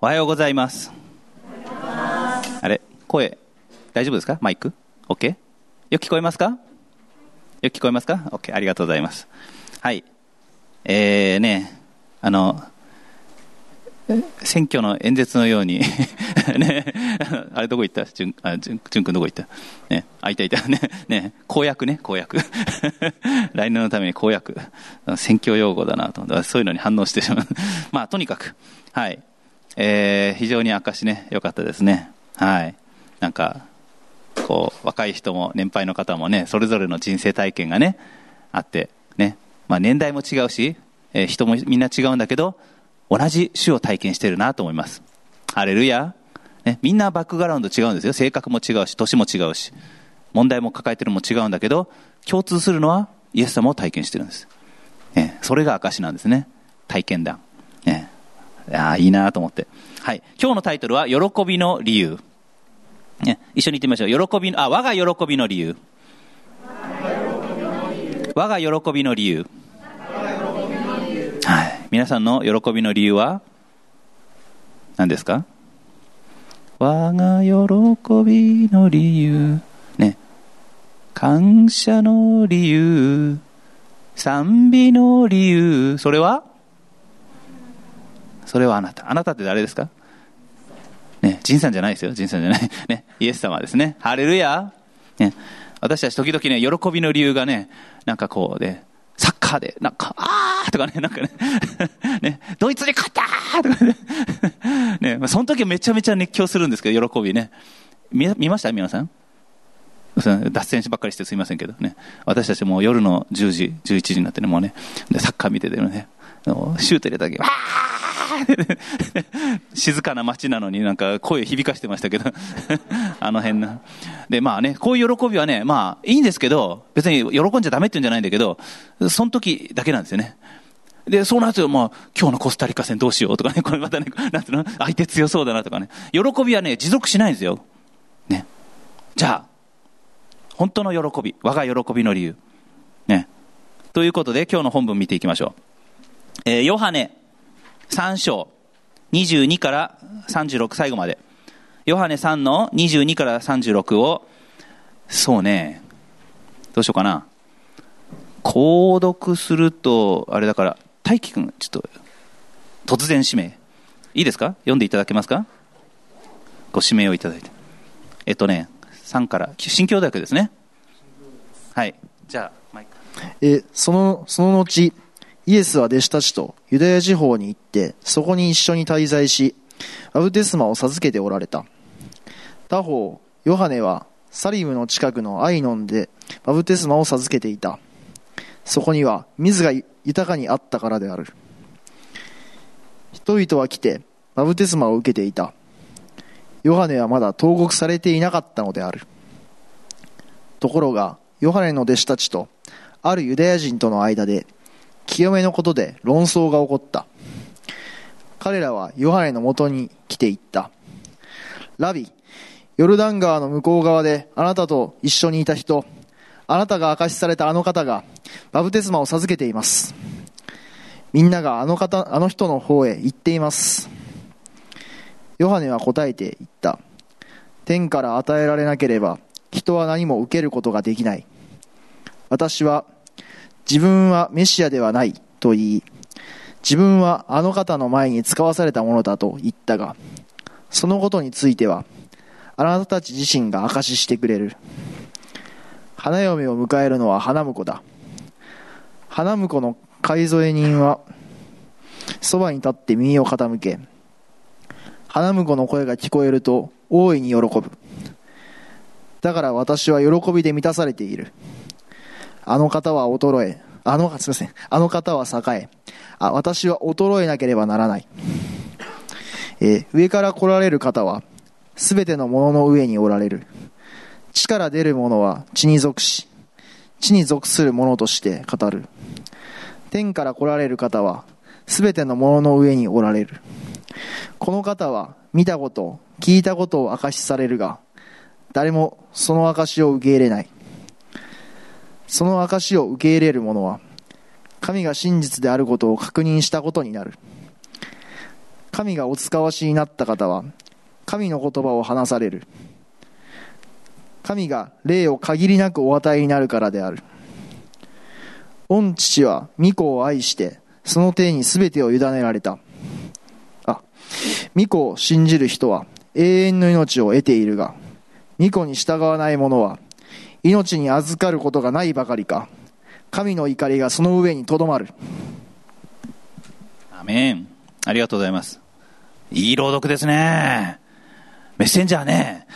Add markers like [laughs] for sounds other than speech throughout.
おはようございます。あれ？声、大丈夫ですか？マイク ?OK? よく聞こえますか？よく聞こえますか ?OK、ありがとうございます。はい。えーね、あの、選挙の演説のように [laughs] ね、あれどこ行った？じゅん、あ、じゅん、じゅんくんどこ行った？ね、あ、いたいた、[laughs] ね、ね、公約ね、公約。[laughs] 来年のために公約。選挙用語だなと、そういうのに反応してしまう。まあ、とにかく、はい。えー、非常に証ね、良かったですね。はい。なんか、こう、若い人も年配の方もね、それぞれの人生体験がね、あって、ね、まあ年代も違うし、えー人もみんな違うんだけど、同じ種を体験してるなと思います。ハレルヤ。ね、みんなバックグラウンド違うんですよ。性格も違うし、年も違うし、問題も抱えてるのも違うんだけど、共通するのはイエス様を体験してるんです。ね、それが証なんですね。体験談。ね、いやーいいなと思って。はい。今日のタイトルは、喜びの理由。ね、一緒に言ってみましょう。喜びの、あ、我が喜びの理由。我が喜びの理由。はい。皆さんの喜びの理由は何ですか？我が喜びの理由。ね。感謝の理由。賛美の理由。それは？それはあなた。あなたって誰ですか？ね、仁さんじゃないですよ。仁さんじゃない。[laughs] ね、イエス様ですね。ハレルヤ。ね、私たち時々ね、喜びの理由がね、なんかこうね、サッカーで、なんか、あーとかね、なんかね、[laughs] ね、ドイツに勝ったーとかね、[laughs] ね、その時めちゃめちゃ熱狂するんですけど、喜びね。見見ました？皆さん？脱線しばっかりしてすいませんけどね。私たちも夜の10時、11時になってね、もうね、サッカー見ててね、シュート入れた時、わー [laughs] 静かな街なのになんか声響かしてましたけど、[laughs] あの辺な。で、まあね、こういう喜びはね、まあいいんですけど、別に喜んじゃダメって言うんじゃないんだけど、その時だけなんですよね。で、そうなると、まあ、今日のコスタリカ戦どうしようとかね、これまたね、なんていうの、相手強そうだなとかね、喜びはね、持続しないんですよ。ね。じゃあ、本当の喜び、我が喜びの理由。ね。ということで、今日の本文見ていきましょう。えーヨハネ3章22から36最後まで。ヨハネ3の22から36を、そうね、どうしようかな。購読すると、あれだから、大輝くん、ちょっと、突然指名。いいですか？読んでいただけますか？ご指名をいただいて。えっとね、3から、新教大学ですね。はい。じゃあ、マイク。えそのその後イエスは弟子たちとユダヤ地方に行ってそこに一緒に滞在しバブテスマを授けておられた。他方ヨハネはサリムの近くのアイノンでバブテスマを授けていた。そこには水が豊かにあったからである。人々は来てバブテスマを受けていた。ヨハネはまだ投獄されていなかったのである。ところがヨハネの弟子たちとあるユダヤ人との間で清めのことで論争が起こった。彼らはヨハネのもとに来ていった。ラビヨルダン川の向こう側であなたと一緒にいた人あなたが証しされたあの方がバブテスマを授けています。みんながあの方あの人の方へ行っています。ヨハネは答えて言った。天から与えられなければ人は何も受けることができない。私は自分はメシアではないと言い自分はあの方の前に使わされたものだと言ったがそのことについてはあなたたち自身が証ししてくれる。花嫁を迎えるのは花婿だ。花婿の買い添え人はそばに立って耳を傾け花婿の声が聞こえると大いに喜ぶ。だから私は喜びで満たされている。あの方は衰え、あの、すみません。あの方は栄え、あ、私は衰えなければならない。えー上から来られる方は、すべてのものの上におられる。地から出るものは地に属し、地に属するものとして語る。天から来られる方は、すべてのものの上におられる。この方は、見たこと、聞いたことを証しされるが、誰もその証しを受け入れない。その証を受け入れる者は、神が真実であることを確認したことになる。神がお使わしになった方は神の言葉を話される。神が霊を限りなくお与えになるからである。御父は御子を愛してその手に全てを委ねられた。あ御子を信じる人は永遠の命を得ているが御子に従わない者は命に預かることがないばかりか神の怒りがその上にとどまるアメン。ありがとうございます。いい朗読ですね。メッセンジャーね。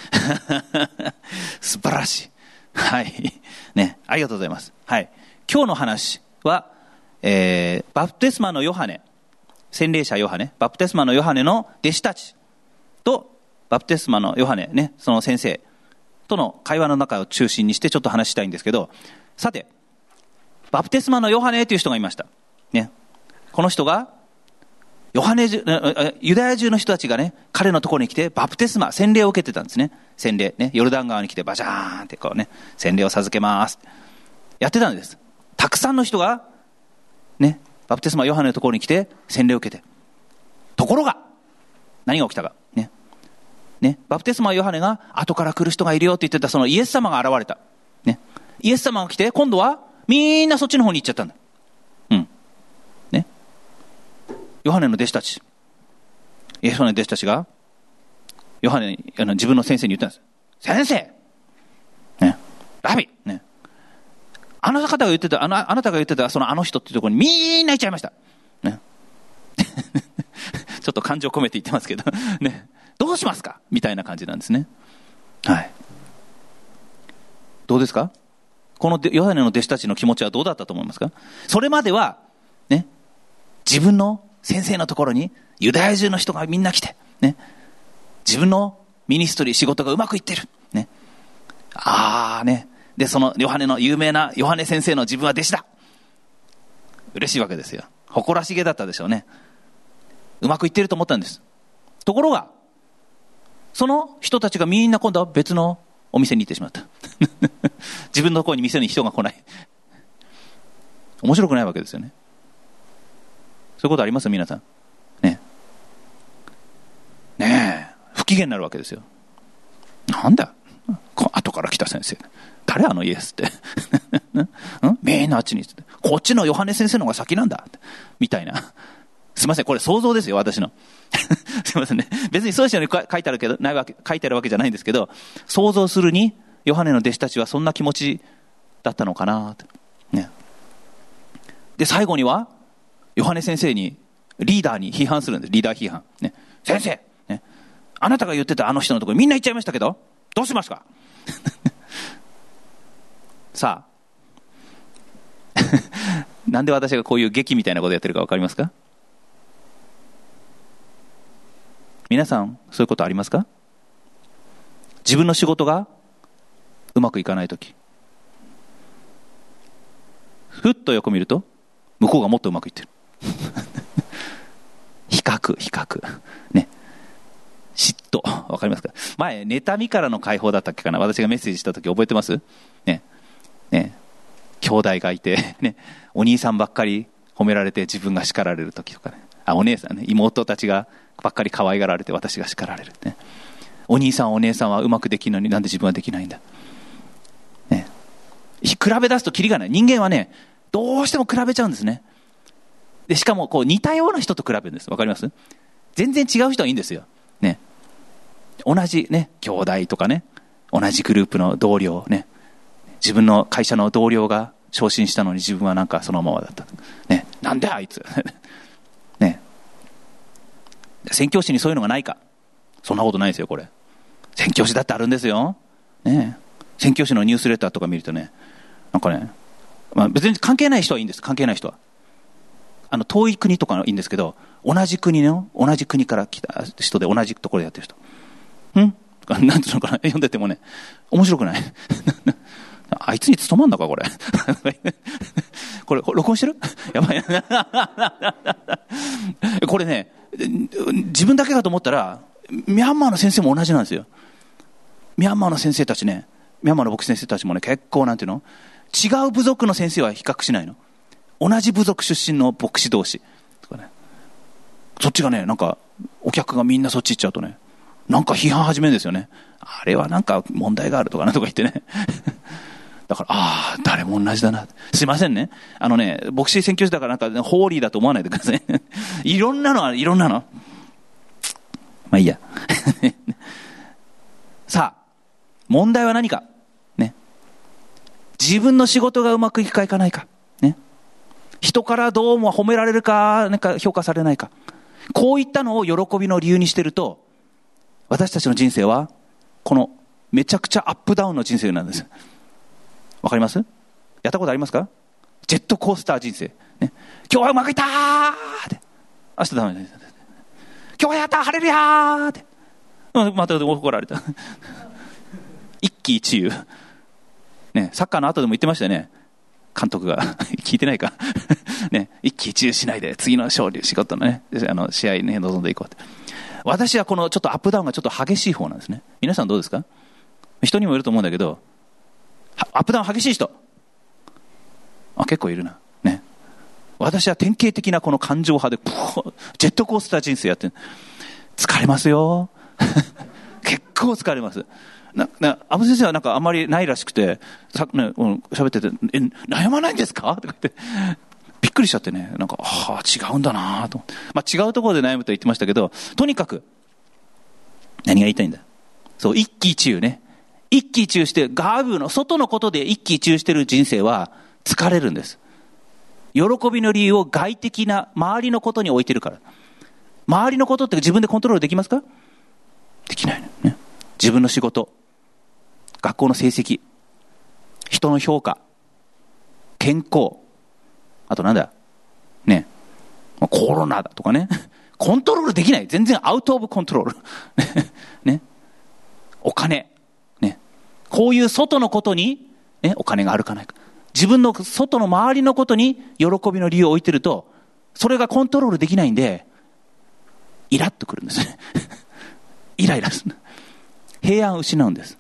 [laughs] 素晴らしい。はい。ね、ありがとうございます。はい。今日の話は、えー、バプテスマのヨハネ、洗礼者ヨハネ、バプテスマのヨハネの弟子たちと、バプテスマのヨハネ、ね、その先生との会話の中を中心にしてちょっと話したいんですけど、さて、バプテスマのヨハネという人がいました。ね。この人が、ヨハネ、ユダヤ中の人たちがね、彼のところに来て、バプテスマ、洗礼を受けてたんですね。洗礼。ね、ヨルダン川に来て、バシャーンってこうね、洗礼を授けます。やってたんです。たくさんの人が、ね、バプテスマ、ヨハネのところに来て、洗礼を受けて。ところが、何が起きたか。ね。ね、バプテスマ、ヨハネが、後から来る人がいるよって言ってた、そのイエス様が現れた。ね。イエス様が来て、今度は、みんなそっちの方に行っちゃったんだ。うん。ね。ヨハネの弟子たち、イエス様の弟子たちが、ヨハネ、あの自分の先生に言ったんです。先生ね。ラビね。あなた方が言ってた、あの、あなたが言ってた、そのあの人っていうところにみんな行っちゃいました。ね。[laughs] ちょっと感情込めて言ってますけど、ね。どうしますか？みたいな感じなんですね。はい。どうですか？このヨハネの弟子たちの気持ちはどうだったと思いますか？それまでは、ね、自分の先生のところにユダヤ中の人がみんな来て、ね、自分のミニストリー仕事がうまくいってる。ね。ああね。で、そのヨハネの有名なヨハネ先生の自分は弟子だ。嬉しいわけですよ。誇らしげだったでしょうね。うまくいってると思ったんです。ところが、その人たちがみんな今度は別のお店に行ってしまった。[laughs] 自分のところに店に人が来ない。面白くないわけですよね。そういうことあります？皆さん。ね。ねえ。不機嫌になるわけですよ。なんだ？後から来た先生。誰あのイエスって。[laughs] ん？みんなあっちにって。こっちのヨハネ先生の方が先なんだ。みたいな。すいません、これ想像ですよ、私の。[laughs] すいませんね。別にそういうに書いてあるけど、ないわけ、書いてあるわけじゃないんですけど、想像するに、ヨハネの弟子たちはそんな気持ちだったのかなと。ね。で、最後には、ヨハネ先生に、リーダーに批判するんです。リーダー批判。ね。先生、ね。あなたが言ってたあの人のところみんな行っちゃいましたけど、どうしますか？[laughs] さあ。[laughs] なんで私がこういう劇みたいなことやってるかわかりますか？皆さん、そういうことありますか？自分の仕事がうまくいかないとき。ふっと横見ると、向こうがもっとうまくいってる。[laughs] 比較、比較。ね。嫉妬。わかりますか？前、妬みからの解放だったっけかな？私がメッセージしたとき覚えてます？ね。ね。兄弟がいて、ね。お兄さんばっかり褒められて自分が叱られるときとかね。あ、お姉さんね。妹たちがばっかり可愛がられて私が叱られるね。お兄さんお姉さんはうまくできるのになんで自分はできないんだ。ね。比べ出すとキリがない。人間はね、どうしても比べちゃうんですね。で、しかもこう似たような人と比べるんです。わかります？全然違う人はいいんですよ。ね。同じね、兄弟とかね、同じグループの同僚ね、自分の会社の同僚が昇進したのに自分はなんかそのままだった。ね。なんであいつ。[laughs] 宣教師にそういうのがないか。そんなことないですよ、これ。宣教師だってあるんですよ。ね宣教師のニュースレターとか見るとね、なんかね、まあ、別に関係ない人はいいんです、関係ない人は。あの、遠い国とかいいんですけど、同じ国の、同じ国から来た人で同じところでやってる人。ん？なんていうのかな？読んでてもね、面白くない？[laughs] あいつに務まんのか、これ？[laughs] これ、録音してる？[laughs] やばい。これね、自分だけかと思ったら、ミャンマーの先生も同じなんですよ。ミャンマーの先生たちね、ミャンマーの牧師先生たちもね、結構なんていうの？違う部族の先生は比較しないの。同じ部族出身の牧師同士。とかね。そっちがね、なんか、お客がみんなそっち行っちゃうとね、なんか批判始めるんですよね。あれはなんか問題があるとかなとか言ってね。だから、ああ、誰も同じだな。すいませんね。あのね、牧師宣教師だからなんか、ホーリーだと思わないでください。[laughs] いろんなのはいろんなの。まあいいや。[laughs] さあ、問題は何か？ね。自分の仕事がうまくいくかいかないか。ね。人からどうも褒められるか、なんか評価されないか。こういったのを喜びの理由にしてると、私たちの人生は、このめちゃくちゃアップダウンの人生なんです。わかります？やったことありますか？ジェットコースター人生。ね、今日はうまくいったーって。明日ダメです。今日はやった晴れるやーって。また怒られた。一喜一憂。ね、サッカーの後でも言ってましたよね。監督が。[laughs] 聞いてないか。ね、一喜一憂しないで、次の勝利、仕事のね、あの、試合に、ね、臨んでいこうって。私はこのちょっとアップダウンがちょっと激しい方なんですね。皆さんどうですか？人にもいると思うんだけど、アップダウン激しい人。あ、結構いるな。ね。私は典型的なこの感情派で、ジェットコースター人生やって疲れますよ。[laughs] 結構疲れます。な、な、アブ先生はなんかあんまりないらしくて、さ、ね、うん、喋ってて、え、悩まないんですか？とか言って、びっくりしちゃってね、なんか、はあ、違うんだなと。まあ違うところで悩むと言ってましたけど、とにかく、何が言いたいんだ？そう、一喜一憂ね。一喜一憂して、ガーブの外のことで一喜一憂してる人生は疲れるんです。喜びの理由を外的な周りのことに置いてるから。周りのことって自分でコントロールできますか？できないのね。自分の仕事、学校の成績、人の評価、健康、あとなんだ？ね、コロナだとかね。コントロールできない。全然アウトオブコントロール。[laughs] ね。お金。こういう外のことに、ね、お金があるかないか。自分の外の周りのことに喜びの理由を置いてると、それがコントロールできないんで、イラッとくるんですね。[laughs] イライラする。平安を失うんです。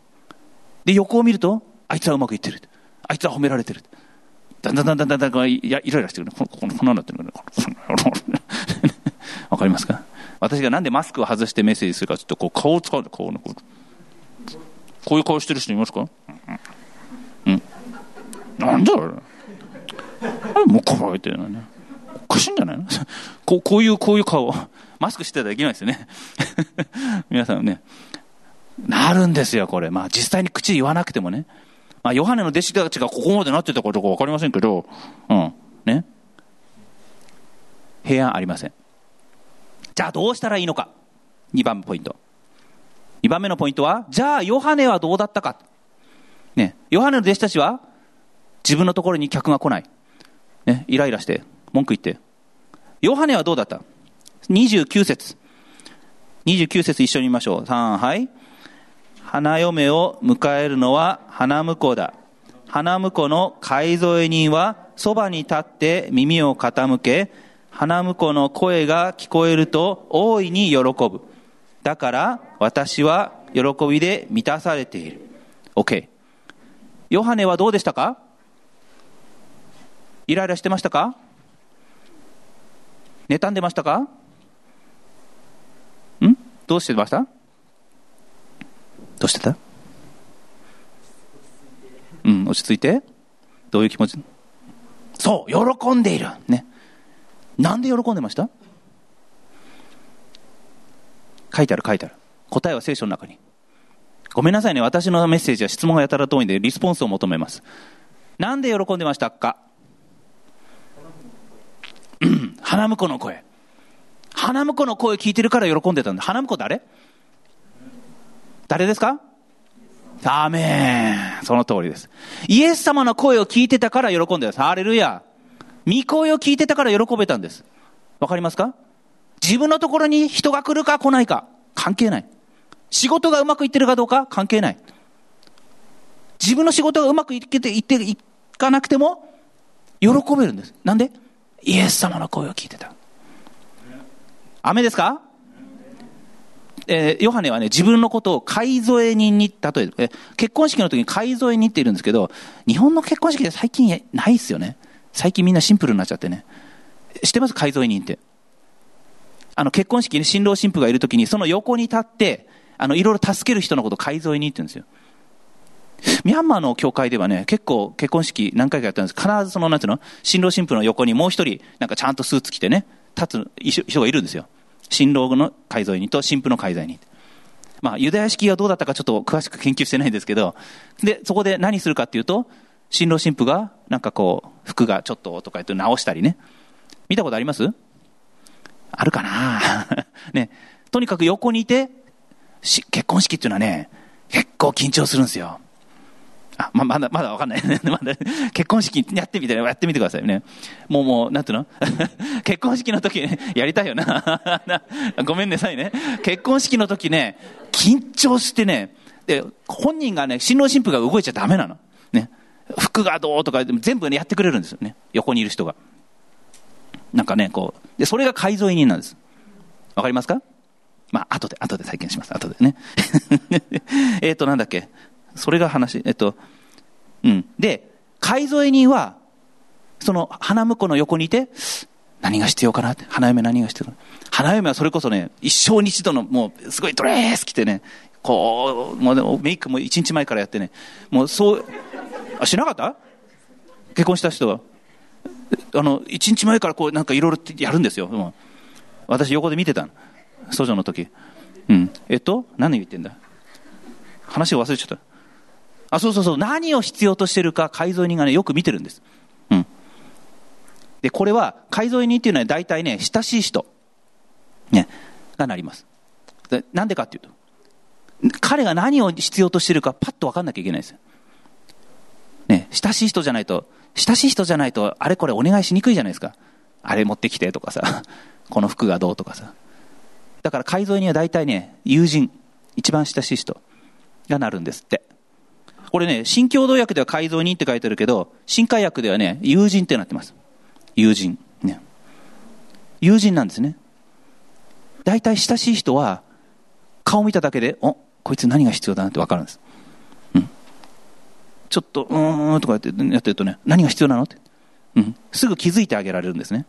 で、横を見ると、あいつはうまくいってる。あいつは褒められてる。だんだんだんだんだんだんいやイライラしてくる。こここんなんなってる [laughs] わかりますか？私がなんでマスクを外してメッセージするかちょっとこう顔を使うこうこうこういう顔してる人いますか？うん。なんだろうもうこうやってるのね。おかしいんじゃないの？[laughs] こうこういう、こういう顔。マスクしてたらできないですよね。[laughs] 皆さんね。なるんですよ、これ。まあ実際に口言わなくてもね。まあヨハネの弟子たちがここまでなってたかどうかわかりませんけど、うん。ね。平安ありません。じゃあどうしたらいいのか。2番ポイント。2番目のポイントは、じゃあヨハネはどうだったか。ね。ヨハネの弟子たちは、自分のところに客が来ない。ね。イライラして、文句言って。ヨハネはどうだった ?29 節。29節一緒に見ましょう。3、はい。花嫁を迎えるのは花婿だ。花婿の買い添え人はそばに立って耳を傾け、花婿の声が聞こえると大いに喜ぶ。だから私は喜びで満たされている。OK。ヨハネはどうでしたか？イライラしてましたか？妬んでましたか？ん？どうしてました？どうしてた？うん、落ち着いて。どういう気持ち？そう、喜んでいる。ね。なんで喜んでました？書いてある書いてある。答えは聖書の中に。ごめんなさいね。私のメッセージは質問がやたら遠いんで、リスポンスを求めます。なんで喜んでましたか？花婿の声。花婿の声聞いてるから喜んでたんだ。花婿誰？誰ですか？アーメン。その通りです。イエス様の声を聞いてたから喜んでた。ハレルヤ。御声を聞いてたから喜べたんです。わかりますか？自分のところに人が来るか来ないか関係ない。仕事がうまくいってるかどうか関係ない。自分の仕事がうまくいっていっていかなくても喜べるんです。なんで？イエス様の声を聞いてた。雨ですか？えー、ヨハネはね、自分のことを買い添え人に例える。え結婚式の時に買い添え人っているんですけど、日本の結婚式で最近ないっすよね。最近みんなシンプルになっちゃってね。知ってます？買い添え人って。あの、結婚式に新郎新婦がいるときに、その横に立って、あの、いろいろ助ける人のことを海沿いにって言うんですよ。ミャンマーの教会ではね、結構結婚式何回かやったんです必ずその、なんていうの？新郎新婦の横にもう一人、なんかちゃんとスーツ着てね、立つ人がいるんですよ。新郎の海沿いにと新婦の海沿いに。まあ、ユダヤ式がどうだったかちょっと詳しく研究してないんですけど、で、そこで何するかっていうと、新郎新婦が、なんかこう、服がちょっととか言って直したりね。見たことあります？あるかな？[laughs] ね。とにかく横にいて、結婚式っていうのはね、結構緊張するんですよ。あ、ま、まだ、まだわかんない。[laughs] まだ、結婚式やってみて、やってみてくださいね。もうもう、なんていうの？[laughs] 結婚式の時、ね、やりたいよな。[laughs] ごめんなさいね。結婚式の時ね、緊張してね、で、本人がね、新郎新婦が動いちゃダメなの。ね。服がどうとか、全部ね、やってくれるんですよね。横にいる人が。なんかね、こう。で、それが改造委任なんです。わかりますか？まあ、後で、後で再建します。後でね。[laughs] えっと、なんだっけ？それが話、えっと、うん。で、改造委任は、その花婿の横にいて、何が必要かなって、花嫁何が必要かな。花嫁はそれこそね、一生に一度の、もう、すごいドレース着てね、こう、もうメイクも一日前からやってね、もうそう、あ、しなかった？結婚した人は。あの、一日前からこう、なんかいろいろやるんですよ。もう私横で見てたの。訴状の時。うん。えっと、何言ってんだ？話を忘れちゃった。あ、そうそうそう。何を必要としてるか改造人がね、よく見てるんです。うん。で、これは、改造人っていうのは大体ね、親しい人。ね、がなります。でなんでかっていうと、彼が何を必要としてるかパッと分かんなきゃいけないですよ。ね、親しい人じゃないと、親しい人じゃないと、あれこれお願いしにくいじゃないですか。あれ持ってきてとかさ、この服がどうとかさ。だから改造には大体ね、友人、一番親しい人がなるんですって。これね、新共同訳では改造人って書いてあるけど、新海訳ではね、友人ってなってます。友人。ね。友人なんですね。大体親しい人は、顔見ただけで、お、こいつ何が必要だなってわかるんです。うん。ちょっと、うーんとかやってやってるとね、何が必要なのって。うん。すぐ気づいてあげられるんですね。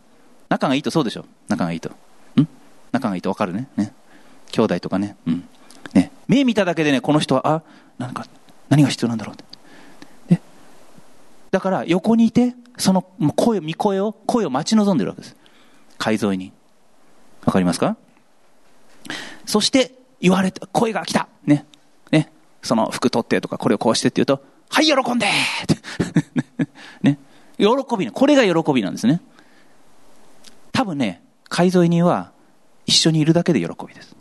仲がいいとそうでしょ。仲がいいと。仲がいいとわかるね。ね。兄弟とかね。うん。ね。目見ただけでね、この人は、あ、なんか、何が必要なんだろうって。ね。だから、横にいて、その声、見声を、声を待ち望んでるわけです。海沿いに。わかりますか？そして言われた、声が来た。ね。ね。その服取ってとか、これをこうしてって言うと、はい、喜んで [laughs] ね。喜びね。これが喜びなんですね。多分ね、海沿い人は一緒にいるだけで喜びです。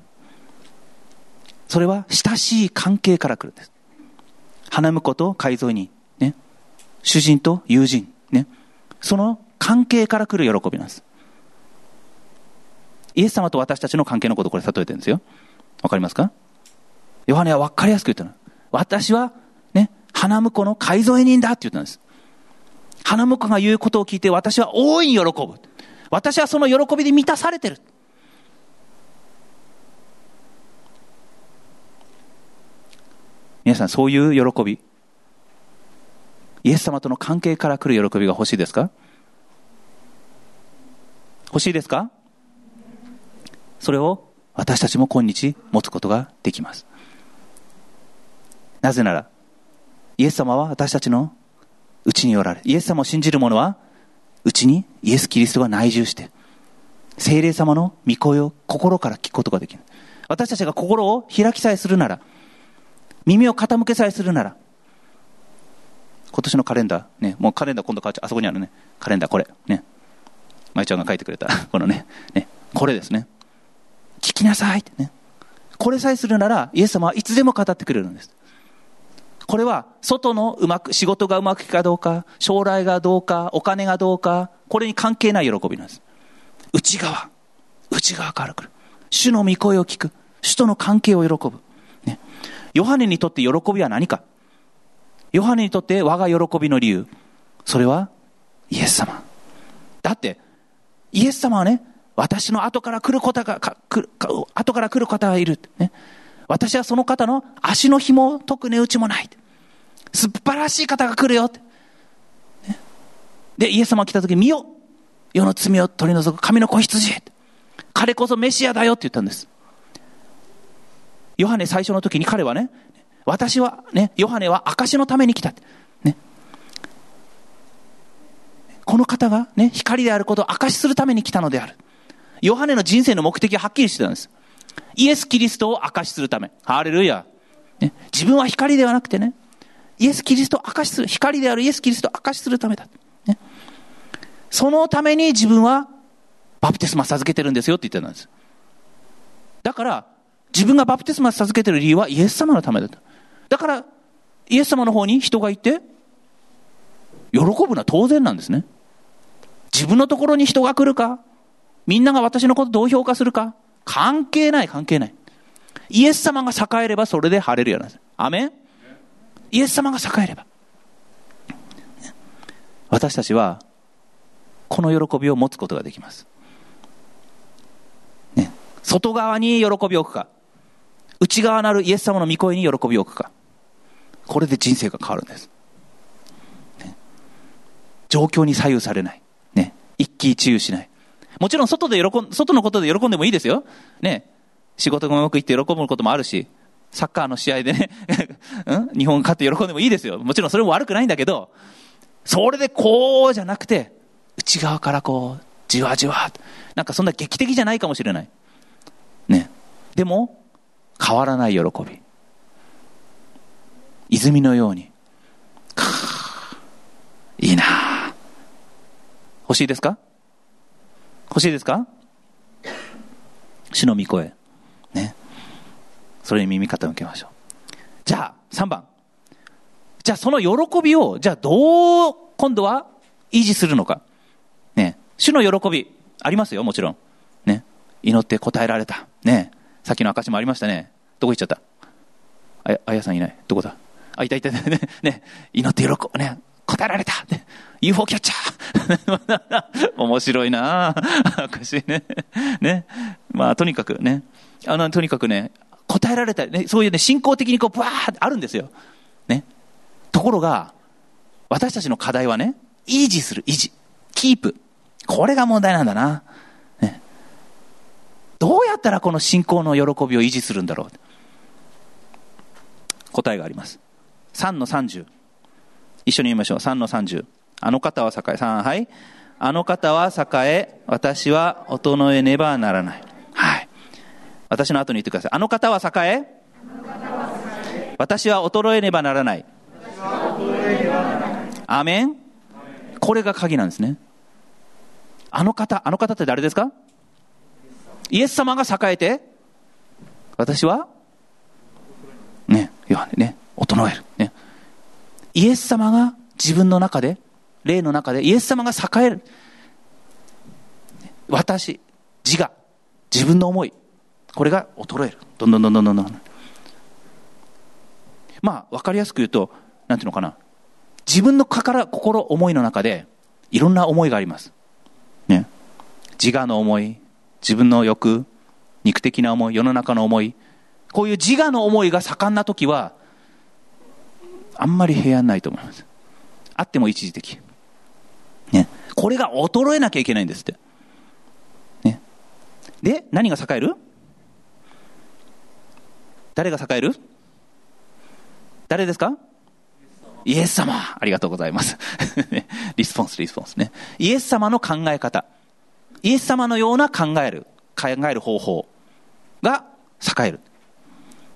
それは親しい関係から来るんです。花婿と海沿い人、ね。主人と友人、ね。その関係から来る喜びなんです。イエス様と私たちの関係のことをこれ例えてるんですよ。わかりますか？ヨハネは分かりやすく言ったの。私は、ね、花婿の改造人だって言ったんです。花婿が言うことを聞いて私は大いに喜ぶ。私はその喜びで満たされてる。皆さん、そういう喜び。イエス様との関係から来る喜びが欲しいですか？欲しいですか？それを私たちも今日持つことができます。なぜなら、イエス様は私たちのうちにおられ、イエス様を信じる者は、うちにイエス・キリストが内住して、精霊様の御声を心から聞くことができる。私たちが心を開きさえするなら、耳を傾けさえするなら、今年のカレンダー、ね、もうカレンダー今度変わっちゃう。あそこにあるね。カレンダーこれ。ね。舞ちゃんが書いてくれた。[laughs] このね。ね。これですね。聞きなさいってね。これさえするなら、イエス様はいつでも語ってくれるんです。これは、外のうまく、仕事がうまくいくかどうか、将来がどうか、お金がどうか、これに関係ない喜びなんです。内側。内側から来る。主の御声を聞く。主との関係を喜ぶ。ね。ヨハネにとって喜びは何か？ヨハネにとって我が喜びの理由。それは、イエス様。だって、イエス様はね、私の後から来る方が、か来る後から来る方がいる。ね。私はその方の足の紐を解く値打ちもない。素晴らしい方が来るよ。ね、で、イエス様が来た時、見よ世の罪を取り除く神の子羊。彼こそメシアだよって言ったんです。ヨハネ最初の時に彼はね、私はね、ヨハネは証のために来た。ね。この方がね、光であることを証しするために来たのである。ヨハネの人生の目的ははっきりしてたんです。イエス・キリストを証しするため。ハレルヤ。ね、自分は光ではなくてね、イエス・キリストを証しする、光であるイエス・キリストを証しするためだ。ね、そのために自分はバプテスマ授けてるんですよって言ってたんです。だから、自分がバプテスマを授けている理由はイエス様のためだと。だから、イエス様の方に人がいて、喜ぶのは当然なんですね。自分のところに人が来るか、みんなが私のことどう評価するか、関係ない、関係ない。イエス様が栄えればそれで晴れるようなんです。アメンイエス様が栄えれば。私たちは、この喜びを持つことができます。ね、外側に喜びを置くか、内側なるイエス様の御声に喜びを置くか、これで人生が変わるんです。ね、状況に左右されない。ね、一喜一憂しない。もちろん外で喜ん、外のことで喜んでもいいですよ。ね、仕事がうまくいって喜ぶこともあるし、サッカーの試合でね [laughs] うん、日本勝って喜んでもいいですよ。もちろんそれも悪くないんだけど、それでこうじゃなくて、内側からこう、じわじわ、なんかそんな劇的じゃないかもしれない。ね。でも、変わらない喜び。泉のように。いいな欲しいですか？欲しいですか？主の御声。ね。それに耳傾けましょう。じゃあ、3番。じゃあ、その喜びを、じゃあ、どう、今度は維持するのか。ね。主の喜び、ありますよ、もちろん。ね。祈って答えられた。ね。さっきの証もありましたね。どこ行っちゃった？あや、あやさんいない。どこだ？あ、いたいたいた。ね。[laughs] ね。祈って喜ぶ。ね。答えられた。ね。UFO キャッチャー [laughs] 面白いな証ね。ね。まあ、とにかくね。あの、とにかくね、答えられたりね、そういうね、信仰的にこう、バーってあるんですよ。ね。ところが、私たちの課題はね、維持する、維持。キープ。これが問題なんだな。どうやったらこの信仰の喜びを維持するんだろう？答えがあります。3の30。一緒に言いましょう。3の30。あの方は栄え、3、はい。あの方は栄え、私は衰えねばならない。はい。私の後に言ってください。あの方は栄え私は衰えねばならない。アメンこれが鍵なんですね。あの方、あの方って誰ですか？イエス様が栄えて、私は？ね、ヨハネね、衰える。ね。イエス様が自分の中で、霊の中で、イエス様が栄える。私、自我、自分の思い、これが衰える。どんどんどんどんどんどん。まあ、わかりやすく言うと、なんていうのかな。自分の心、心、思いの中で、いろんな思いがあります。ね。自我の思い、自分の欲、肉的な思い、世の中の思い。こういう自我の思いが盛んな時は、あんまり平安ないと思います。あっても一時的。ね。これが衰えなきゃいけないんですって。ね。で、何が栄える？誰が栄える？誰ですか？イエス様ありがとうございます。[laughs] リスポンス、リスポンスね。イエス様の考え方。イエス様のような考える、考える方法が栄える。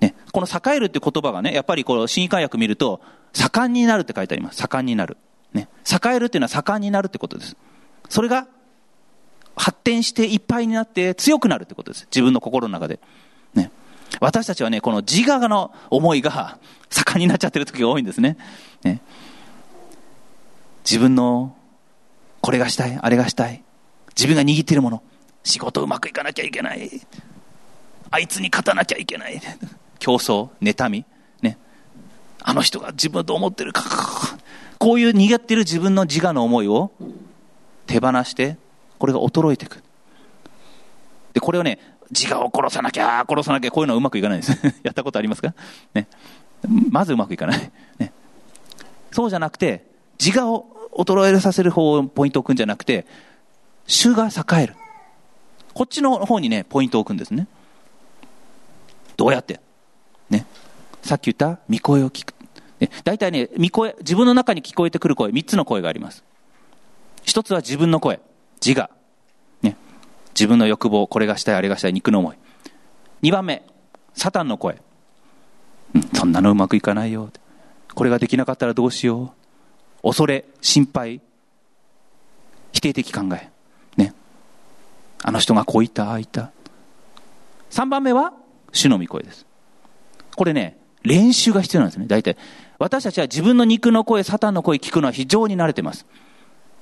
ね、この栄えるって言葉がね、やっぱりこの新海訳見ると、盛んになるって書いてあります。盛んになる。ね。栄えるっていうのは盛んになるってことです。それが発展していっぱいになって強くなるってことです。自分の心の中で。ね。私たちはね、この自我の思いが盛んになっちゃってる時が多いんですね。ね自分のこれがしたい、あれがしたい。自分が握っているもの。仕事うまくいかなきゃいけない。あいつに勝たなきゃいけない。競争、妬み。ね。あの人が自分はどう思ってるか。こういう苦ってる自分の自我の思いを手放して、これが衰えていく。で、これをね、自我を殺さなきゃ、殺さなきゃ、こういうのはうまくいかないです。[laughs] やったことありますか？ね。まずうまくいかない。ね。そうじゃなくて、自我を衰えさせる方をポイントを置くんじゃなくて、主が栄える。こっちの方にね、ポイントを置くんですね。どうやって？ね。さっき言った見声を聞く。ね、大体ね、見声、自分の中に聞こえてくる声、3つの声があります。一つは自分の声、自我。ね。自分の欲望、これがしたい、あれがしたい、肉の思い。2番目、サタンの声。うん、そんなのうまくいかないよ。これができなかったらどうしよう。恐れ、心配、否定的考え。ね。あの人がこう言った、ああ言った。3番目は、主の御声です。これね、練習が必要なんですね、大体。私たちは自分の肉の声、サタンの声聞くのは非常に慣れてます。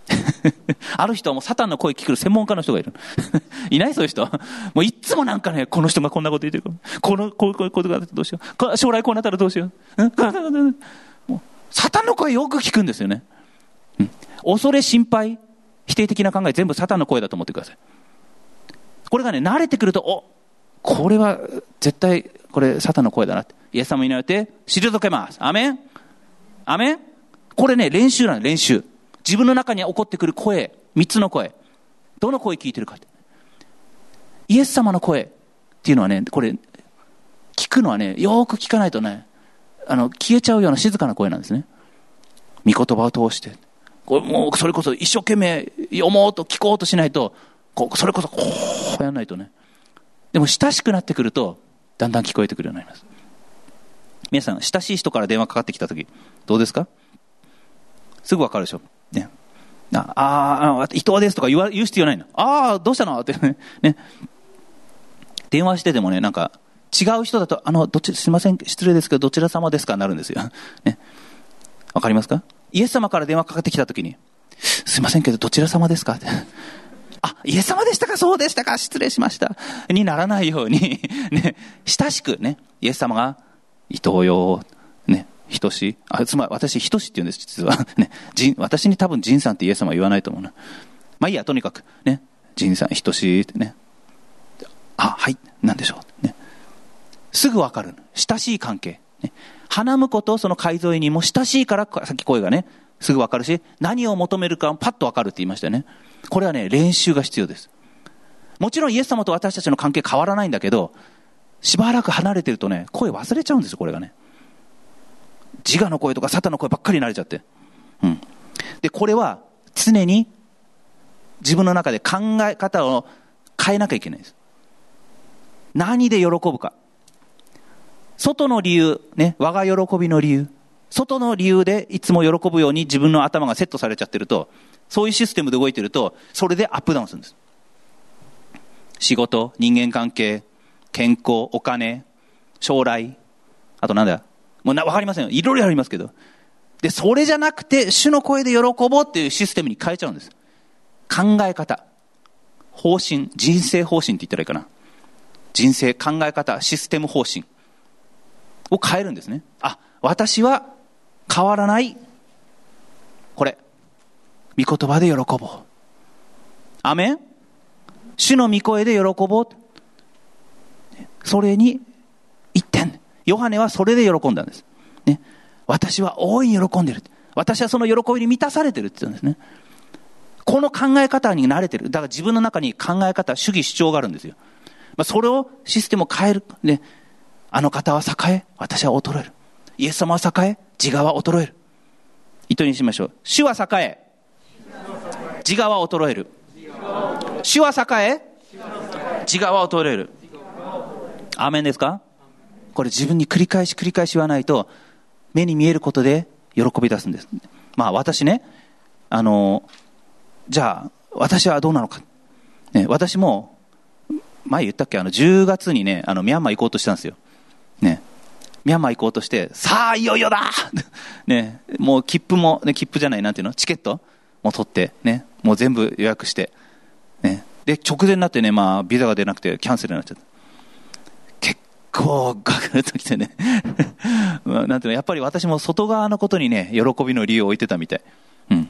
[laughs] ある人はもうサタンの声聞く専門家の人がいる。[laughs] いない？そういう人？もういつもなんかね、この人がこんなこと言ってるから。この、こういうことがあったらどうしよう。将来こうなったらどうしよう。もうサタンの声よく聞くんですよね。うん、恐れ、心配、否定的な考え全部サタンの声だと思ってください。これがね、慣れてくると、おこれは絶対、これサタンの声だなって。イエス様に言われて、退けます。アメンアメンこれね、練習なん練習。自分の中に起こってくる声、三つの声。どの声聞いてるかって。イエス様の声っていうのはね、これ、聞くのはね、よく聞かないとね、あの、消えちゃうような静かな声なんですね。御言葉を通して。これもう、それこそ一生懸命読もうと聞こうとしないと、こうそれこそこうやらないとね。でも親しくなってくると、だんだん聞こえてくるようになります。皆さん、親しい人から電話かかってきたとき、どうですか？すぐわかるでしょ？ね。ああ、伊藤ですとか言わ言う必要ないの。ああ、どうしたの？ってね。電話しててもね、なんか、違う人だと、あの、どっち、すいません、失礼ですけど、どちら様ですか？なるんですよ。ね。わかりますか？イエス様から電話かかってきたときに、すいませんけど、どちら様ですか？って。あ、イエス様でしたか？そうでしたか？失礼しました。にならないように [laughs] ね、親しくね、イエス様が、伊藤よ、ね、ひとし、あ、つまり私、ひとしって言うんです、実は。[laughs] ね、じ私に多分、仁さんってイエス様は言わないと思うな。まあいいや、とにかく、ね、仁さん、ひとしってね。あ、はい、なんでしょう。ね。すぐわかる。親しい関係。ね、花婿とその海沿いにも親しいから、さっき声がね、すぐわかるし、何を求めるかパッとわかるって言いましたよね。これはね、練習が必要です。もちろんイエス様と私たちの関係変わらないんだけど、しばらく離れてるとね、声忘れちゃうんですよ、これがね。自我の声とかサタンの声ばっかりになれちゃって。うん。で、これは常に自分の中で考え方を変えなきゃいけないです。何で喜ぶか。外の理由、ね、我が喜びの理由。外の理由でいつも喜ぶように自分の頭がセットされちゃってると、そういうシステムで動いてると、それでアップダウンするんです。仕事、人間関係、健康、お金、将来、あとなんだもうな、わかりませんよ。いろいろありますけど。で、それじゃなくて、主の声で喜ぼうっていうシステムに変えちゃうんです。考え方、方針、人生方針って言ったらいいかな。人生、考え方、システム方針を変えるんですね。あ、私は変わらない。御言葉で喜ぼう。アメン主の御声で喜ぼう。それに一点。ヨハネはそれで喜んだんです。ね。私は大いに喜んでる。私はその喜びに満たされてるって言うんですね。この考え方に慣れてる。だから自分の中に考え方、主義主張があるんですよ。まあ、それをシステムを変える。ね。あの方は栄え、私は衰える。イエス様は栄え、自我は衰える。糸にしましょう。主は栄え、自我は衰える。主は栄え、自我は衰える。アーメンですか？これ自分に繰り返し繰り返し言わないと、目に見えることで喜び出すんです。まあ私ね、あの、じゃあ、私はどうなのか。ね、私も、前言ったっけ？あの、10月にね、あの、ミャンマー行こうとしたんですよ。ね。ミャンマー行こうとして、さあ、いよいよだね、もう切符も、ね、切符じゃない、なんていうの？チケットも取って、ね、もう全部予約して、ね。で、直前になってね、まあ、ビザが出なくてキャンセルになっちゃった。結構ガクッときてね [laughs] なんていうの、やっぱり私も外側のことにね、喜びの理由を置いてたみたい。うん。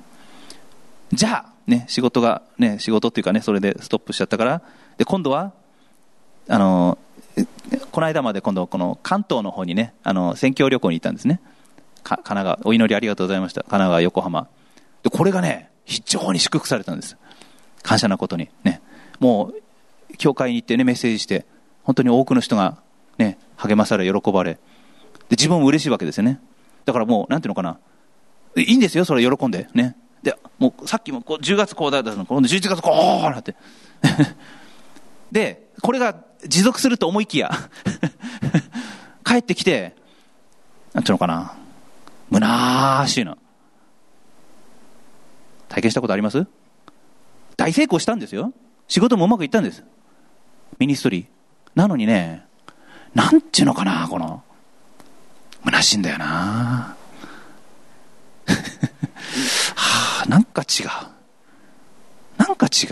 じゃあ、ね、仕事が、ね、仕事っていうかね、それでストップしちゃったから、で、今度は、あの、この間まで今度この関東の方にね、あの、選挙旅行に行ったんですね。神奈川、お祈りありがとうございました。神奈川、横浜。で、これがね、非常に祝福されたんです。感謝なことに。ね。もう、教会に行ってね、メッセージして、本当に多くの人がね、励まされ、喜ばれ、で、自分も嬉しいわけですよね。だからもう、なんていうのかな。いいんですよ、それ喜んで。ね。で、もうさっきもこう10月こうだったの、今度11月こうなって。[laughs] で、これが持続すると思いきや、[laughs] 帰ってきて、なんていうのかな。虚しいの。体験したことあります？大成功したんですよ。仕事もうまくいったんです。ミニストリー。なのにね、なんちゅうのかな、この、虚しいんだよな。はあ、なんか違う。なんか違う。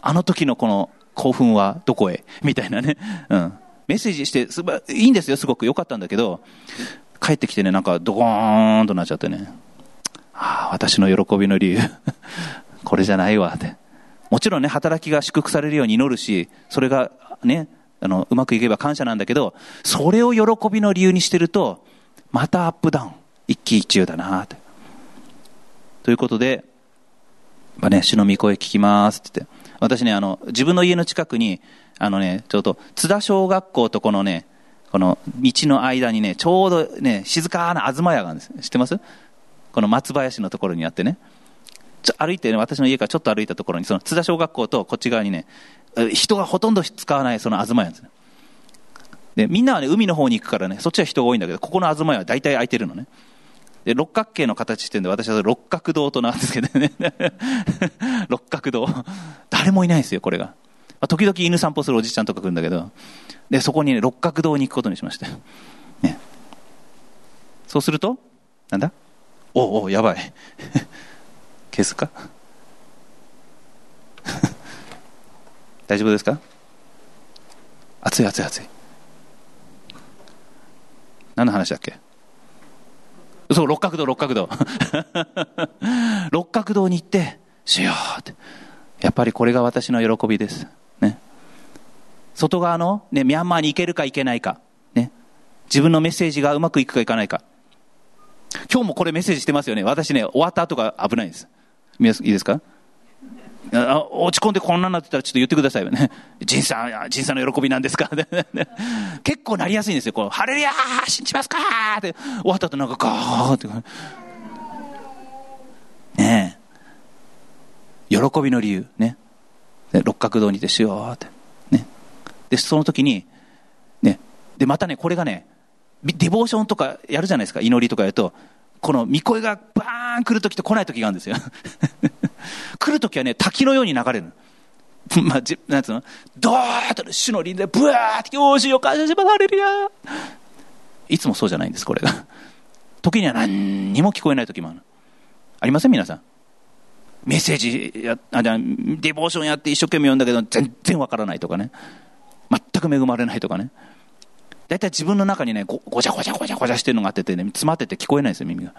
あの時のこの興奮はどこへ？みたいなね。うん。メッセージしてすば、いいんですよ、すごく良かったんだけど、帰ってきてね、なんかドコーンとなっちゃってね。ああ、私の喜びの理由。[laughs] これじゃないわって。もちろんね、働きが祝福されるように祈るし、それがね、あの、うまくいけば感謝なんだけど、それを喜びの理由にしてると、またアップダウン、一喜一憂だなって。ということで、まあね、主の御声聞きますって言って、私ね、あの、自分の家の近くに、あのね、ちょうど津田小学校とこのね、この道の間にね、ちょうどね、静かな東屋があるんです。知ってます？この松林のところにあってね。ちょ歩いてね、私の家からちょっと歩いたところに、その津田小学校とこっち側にね、人がほとんど使わないその東屋ですね。で、みんなはね、海の方に行くからね、そっちは人が多いんだけど、ここの東屋は大体空いてるのね。で、六角形の形してるんで、私は六角堂と名付けてね。[laughs] 六角堂。誰もいないですよ、これが。まあ、時々犬散歩するおじちゃんとか来るんだけど、で、そこにね、六角堂に行くことにしました。ね。そうすると、なんだ？おお、やばい。[laughs] 消すか？[laughs] 大丈夫ですか？熱い熱い熱い。何の話だっけ？そう、六角堂、六角堂。[laughs] 六角堂に行って、しようって。やっぱりこれが私の喜びです。ね。外側の、ね、ミャンマーに行けるか行けないか。ね。自分のメッセージがうまくいくかいかないか。今日もこれメッセージしてますよね。私ね、終わった後が危ないんです。いいですか？落ち込んでこんなになってたらちょっと言ってくださいよね。[laughs] 仁さん、仁さんの喜びなんですか？[laughs] 結構なりやすいんですよ。こう、ハレルヤー信じますかって終わった後なんかガーって。ねえ。喜びの理由。ね。六角堂にてしようって。ね。で、その時に、ね。で、またね、これがね、ディボーションとかやるじゃないですか。祈りとかやると、この見声がバーン来る時と来ない時があるんですよ。[laughs] 来る時はね、滝のように流れる。[laughs] まあ、じなんつうの？ドーッと主の臨在、ブワーって、よーしよ、感謝します、ハレルヤいつもそうじゃないんです、これが。[laughs] 時には何にも聞こえない時もある。ありません皆さん？メッセージや、あ、じゃデボーションやって一生懸命読んだけど、全然わからないとかね。全く恵まれないとかね。大体自分の中にねご、ごちゃごちゃごちゃごちゃしてるのがあっててね、詰まってて聞こえないんですよ、耳が。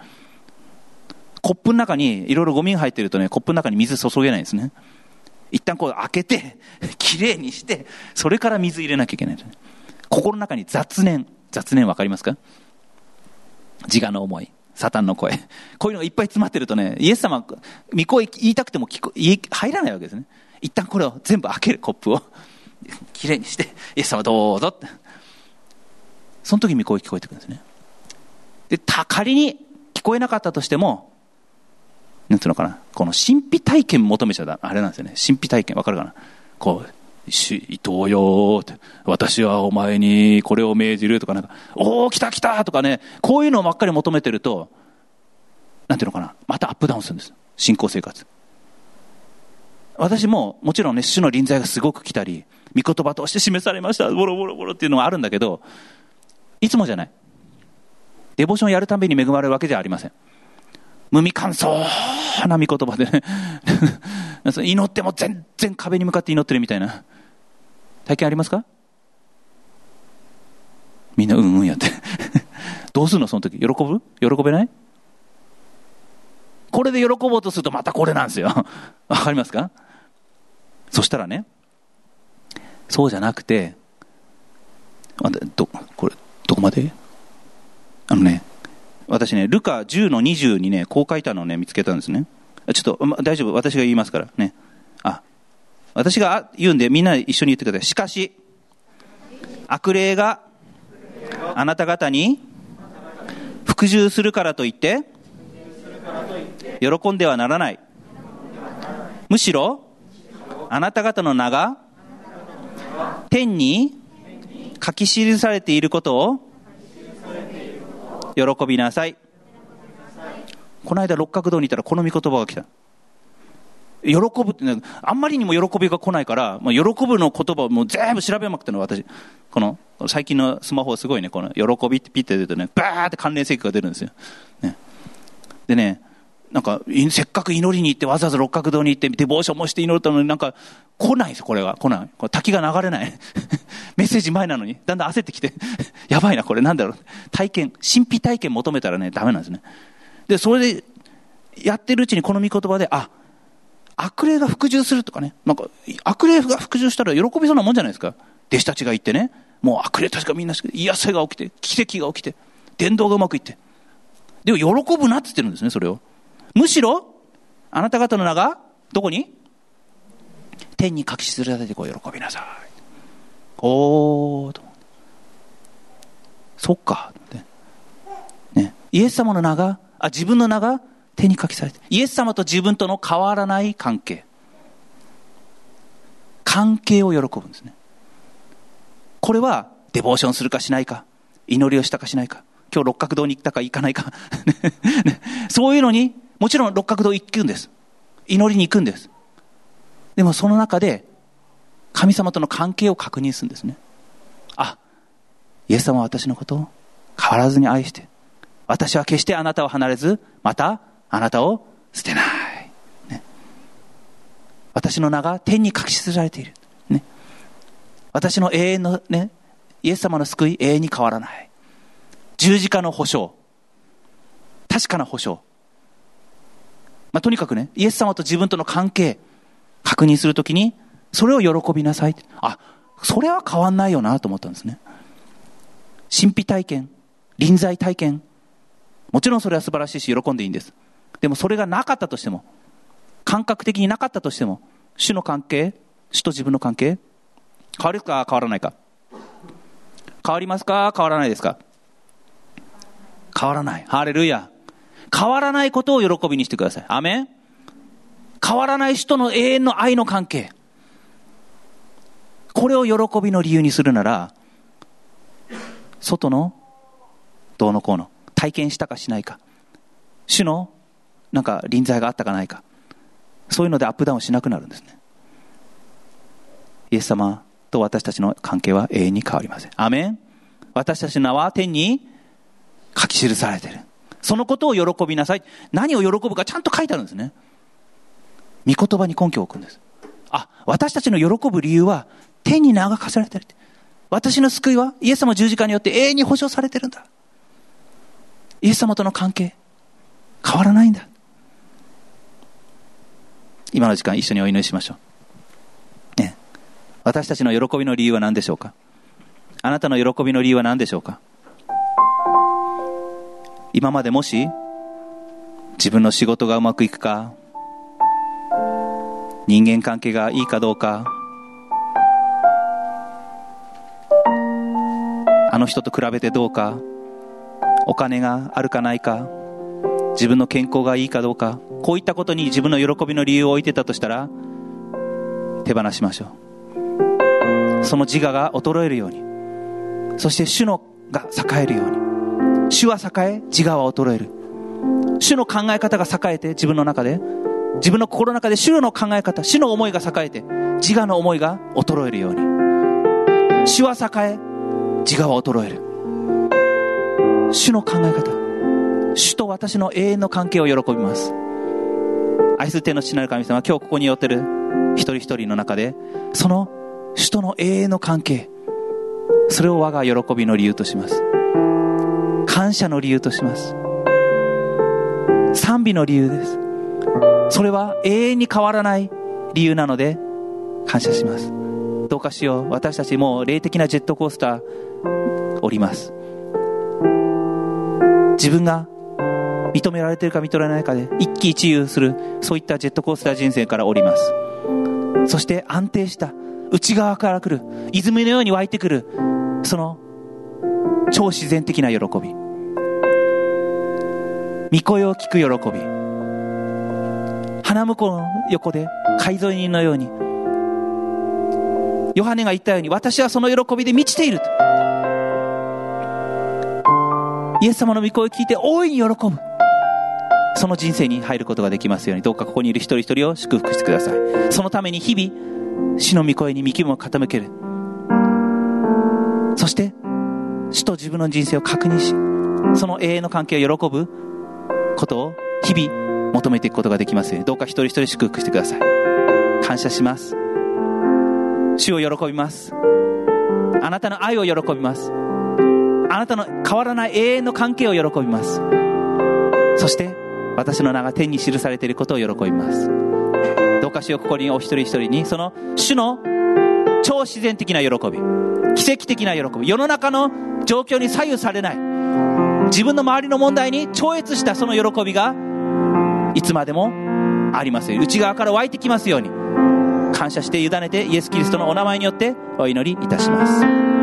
コップの中にいろいろゴミが入ってるとね、コップの中に水注げないんですね。一旦こう開けて、[laughs] きれいにして、それから水入れなきゃいけない、ね。心の中に雑念。雑念わかりますか？自我の思い。サタンの声。こういうのがいっぱい詰まってるとね、イエス様、御声言いたくても聞こ入らないわけですね。一旦これを全部開けるコップを、[laughs] きれいにして、イエス様どうぞって。その時に声聞こえてくるんですね。で、た、仮に聞こえなかったとしても、なんていうのかな、この神秘体験求めちゃだ、あれなんですよね。神秘体験、わかるかなこう、伊藤よって、私はお前にこれを命じるとかなんか、おお、来た来たとかね、こういうのばっかり求めてると、なんていうのかな、またアップダウンするんです。信仰生活。私も、もちろんね、主の臨在がすごく来たり、御言葉として示されました、ボロボロボロっていうのがあるんだけど、いつもじゃない。デボーションやるたびに恵まれるわけじゃありません。無味乾燥な御言葉でね [laughs] 祈っても全然壁に向かって祈ってるみたいな。体験ありますか？みんなうんうんやって [laughs] どうするの？その時。喜ぶ？喜べない？これで喜ぼうとするとまたこれなんですよ。[laughs] わかりますか？そしたらね、そうじゃなくて、あど、これ、どこまで？あのね、私ね、ルカ10の20にね、こう書いたのをね、見つけたんですね。ちょっと、ま、大丈夫、私が言いますからね。あ、私が言うんでみんな一緒に言ってください。しかし、悪霊があなた方に服従するからといって、喜んではならない。むしろ、あなた方の名が天に書き記されていることを喜びなさい。この間六角堂にいたらこの御言葉が来た。喜ぶって、ね、あんまりにも喜びが来ないから、まあ、喜ぶの言葉をもう全部調べまくっての私。この、最近のスマホはすごいね、この喜びってピッて出るとね、バーって関連性が出るんですよ。ね。でね、なんか、せっかく祈りに行ってわざわざ六角堂に行ってデボーションもして祈ったのになんか来ないですよ、これが。来ない。これ滝が流れない。[laughs] メッセージ前なのに、だんだん焦ってきて、[laughs] やばいな、これなんだろう。体験、神秘体験求めたらね、ダメなんですね。で、それで、やってるうちにこの御言葉で、あ、悪霊が服従するとかね、なんか、悪霊が服従したら喜びそうなもんじゃないですか。弟子たちが行ってね、もう悪霊たちがみんな癒せが起きて、奇跡が起きて、伝道がうまくいって。でも喜ぶなって言ってるんですね、それを。むしろ、あなた方の名が、どこに？天に書き記されてこう喜びなさい。おーと。そっか。ね。イエス様の名が、あ、自分の名が手に書きされて、イエス様と自分との変わらない関係。関係を喜ぶんですね。これは、デボーションするかしないか、祈りをしたかしないか、今日六角堂に行ったか行かないか [laughs] ねそういうのに、もちろん六角堂行くんです。祈りに行くんです。でもその中で、神様との関係を確認するんですね。あ、イエス様は私のことを変わらずに愛して、私は決してあなたを離れず、またあなたを捨てない。ね、私の名が天に書き記されている。ね、私の永遠のね、イエス様の救い永遠に変わらない。十字架の保証。確かな保証。まあ、とにかくね、イエス様と自分との関係、確認するときに、それを喜びなさい。あ、それは変わんないよなと思ったんですね。神秘体験、臨在体験、もちろんそれは素晴らしいし喜んでいいんです。でもそれがなかったとしても、感覚的になかったとしても、主の関係、主と自分の関係、変わるか変わらないか。変わりますか変わらないですか変わらない。ハレルヤ。変わらないことを喜びにしてください。アメン変わらない人の永遠の愛の関係。これを喜びの理由にするなら、外のどうのこうの体験したかしないか。主のなんか臨在があったかないか。そういうのでアップダウンしなくなるんですね。イエス様と私たちの関係は永遠に変わりません。アメン私たちの名は天に書き記されている。そのことを喜びなさい。何を喜ぶかちゃんと書いてあるんですね。御言葉に根拠を置くんです。あ、私たちの喜ぶ理由は天に名が課されてる。私の救いはイエス様十字架によって永遠に保証されてるんだ。イエス様との関係変わらないんだ。今の時間一緒にお祈りしましょう。ね。私たちの喜びの理由は何でしょうか？あなたの喜びの理由は何でしょうか？今までもし自分の仕事がうまくいくか人間関係がいいかどうかあの人と比べてどうかお金があるかないか自分の健康がいいかどうかこういったことに自分の喜びの理由を置いてたとしたら手放しましょう。その自我が衰えるようにそして主のが栄えるように。主は栄え自我は衰える。主の考え方が栄えて自分の中で。自分の心の中で主の考え方主の思いが栄えて自我の思いが衰えるように。主は栄え自我は衰える。主の考え方。主と私の永遠の関係を喜びます。愛する天の父なる神様今日ここに寄ってる一人一人の中でその主との永遠の関係。それを我が喜びの理由とします。感謝の理由とします。賛美の理由です。それは永遠に変わらない理由なので感謝します。どうかしよう。私たちもう霊的なジェットコースター降ります。自分が認められてるか認められないかで一喜一憂するそういったジェットコースター人生から降ります。そして安定した内側から来る泉のように湧いてくるその超自然的な喜び。御声を聞く喜び。花婿の横で海沿い人のようにヨハネが言ったように私はその喜びで満ちていると。イエス様の御声を聞いて大いに喜ぶ。その人生に入ることができますようにどうかここにいる一人一人を祝福してください。そのために日々主の御声に御気分を傾ける。そして主と自分の人生を確認しその永遠の関係を喜ぶ。ことを日々求めていくことができますようにどうか一人一人祝福してください。感謝します。主を喜びます。あなたの愛を喜びます。あなたの変わらない永遠の関係を喜びます。そして私の名が天に記されていることを喜びます。どうかしようここにお一人一人にその主の超自然的な喜び奇跡的な喜び世の中の状況に左右されない自分の周りの問題に超越したその喜びがいつまでもありますように内側から湧いてきますように。感謝して委ねてイエス・キリストのお名前によってお祈りいたします。